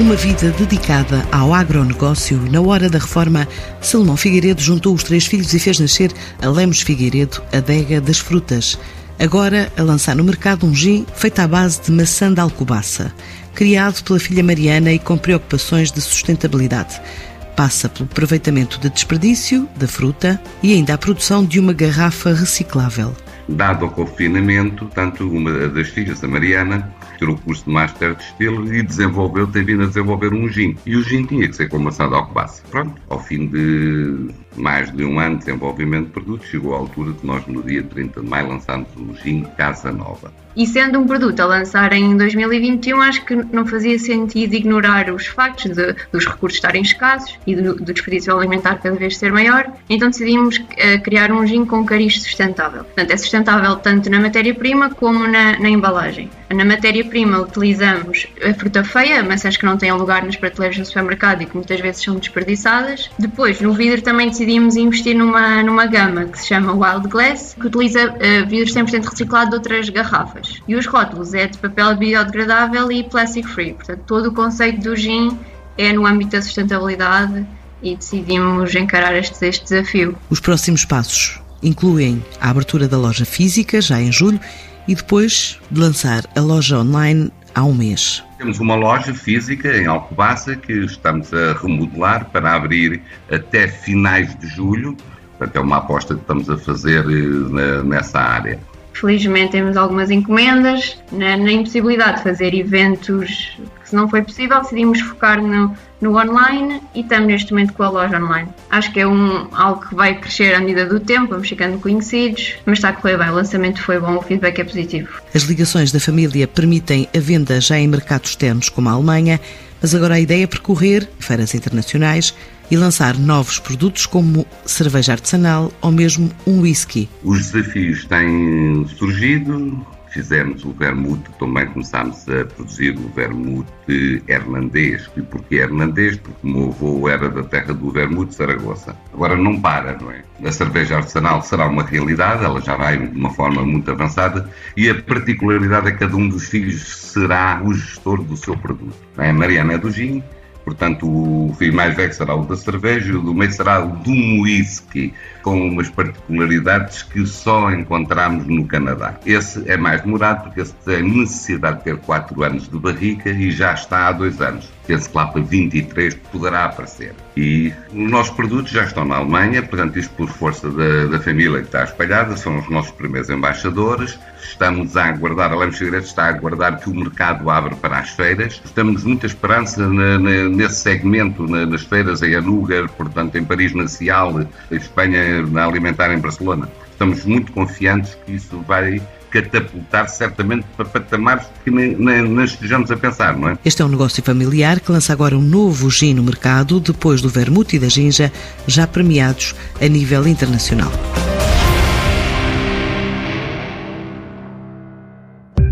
uma vida dedicada ao agronegócio, na hora da reforma, Salomão Figueiredo juntou os três filhos e fez nascer a Lemos Figueiredo, adega das frutas. Agora a lançar no mercado um gin feito à base de maçã de alcobaça, criado pela filha Mariana e com preocupações de sustentabilidade. Passa pelo aproveitamento de desperdício da fruta e ainda a produção de uma garrafa reciclável. Dado o confinamento, tanto uma das filhas, a Mariana, tirou o curso de Master de Estilo e desenvolveu, tem vindo a desenvolver um gin. E o gin tinha que ser com maçã de alcobaça. Pronto, ao fim de mais de um ano de desenvolvimento de produto, chegou a altura de nós, no dia 30 de maio, lançarmos o gin Casa Nova. E sendo um produto a lançar em 2021, acho que não fazia sentido ignorar os factos de, dos recursos estarem escassos e do, do, desperdício alimentar cada vez ser maior, então decidimos uh, criar um gin com cariz sustentável. Portanto, é sustentável tanto na matéria-prima como na, na embalagem. Na matéria-prima utilizamos a fruta feia, maçãs que não têm lugar nas prateleiras do supermercado e que muitas vezes são desperdiçadas. Depois, no vidro também decidimos investir numa, numa gama que se chama Wild Glass, que utiliza uh, vidro 100% reciclado de outras garrafas. E os rótulos é de papel biodegradável e plastic free. Portanto, todo o conceito do gin é no âmbito da sustentabilidade e decidimos encarar este, este desafio. Os próximos passos incluem a abertura da loja física, já em julho, e depois de lançar a loja online há um mês. Temos uma loja física em Alcobaça que estamos a remodelar para abrir até finais de julho. Portanto, é uma aposta que estamos a fazer eh, nessa área. Felizmente temos algumas encomendas. Na, na impossibilidade de fazer eventos se não foi possível, decidimos focar no, no online e estamos neste momento com a loja online. Acho que é um, algo que vai crescer à medida do tempo, vamos ficando conhecidos, mas está a correr bem. O lançamento foi bom, o feedback é positivo. As ligações da família permitem a venda já em mercados externos como a Alemanha, mas agora a ideia é percorrer feiras internacionais e lançar novos produtos como cerveja artesanal ou mesmo um whisky. Os desafios têm surgido, fizemos o vermute, também começámos a produzir o vermute hernandês. E porquê hernandês? Porque o meu avô era da terra do vermute, Saragoça. Agora não para, não é? A cerveja artesanal será uma realidade, ela já vai de uma forma muito avançada e a particularidade é que cada um dos filhos será o gestor do seu produto. A Mariana é do gin, Portanto, o filho mais velho será o da cerveja o do meio será o do whisky, com umas particularidades que só encontramos no Canadá. Esse é mais demorado porque esse tem necessidade de ter 4 anos de barrica e já está há 2 anos. Penso que lá para 23 poderá aparecer. E os nossos produtos já estão na Alemanha, portanto, isto por força da, da família que está espalhada, são os nossos primeiros embaixadores. Estamos a aguardar, a Lemos Segredos está a aguardar que o mercado abra para as feiras. Estamos muita esperança na, na, nesse segmento, na, nas feiras em Anuga, portanto, em Paris, na Cial, em Espanha, na Alimentar, em Barcelona. Estamos muito confiantes que isso vai catapultar certamente para patamares que nem, nem, nem estejamos a pensar, não é? Este é um negócio familiar que lança agora um novo gin no mercado, depois do vermute e da ginja, já premiados a nível internacional.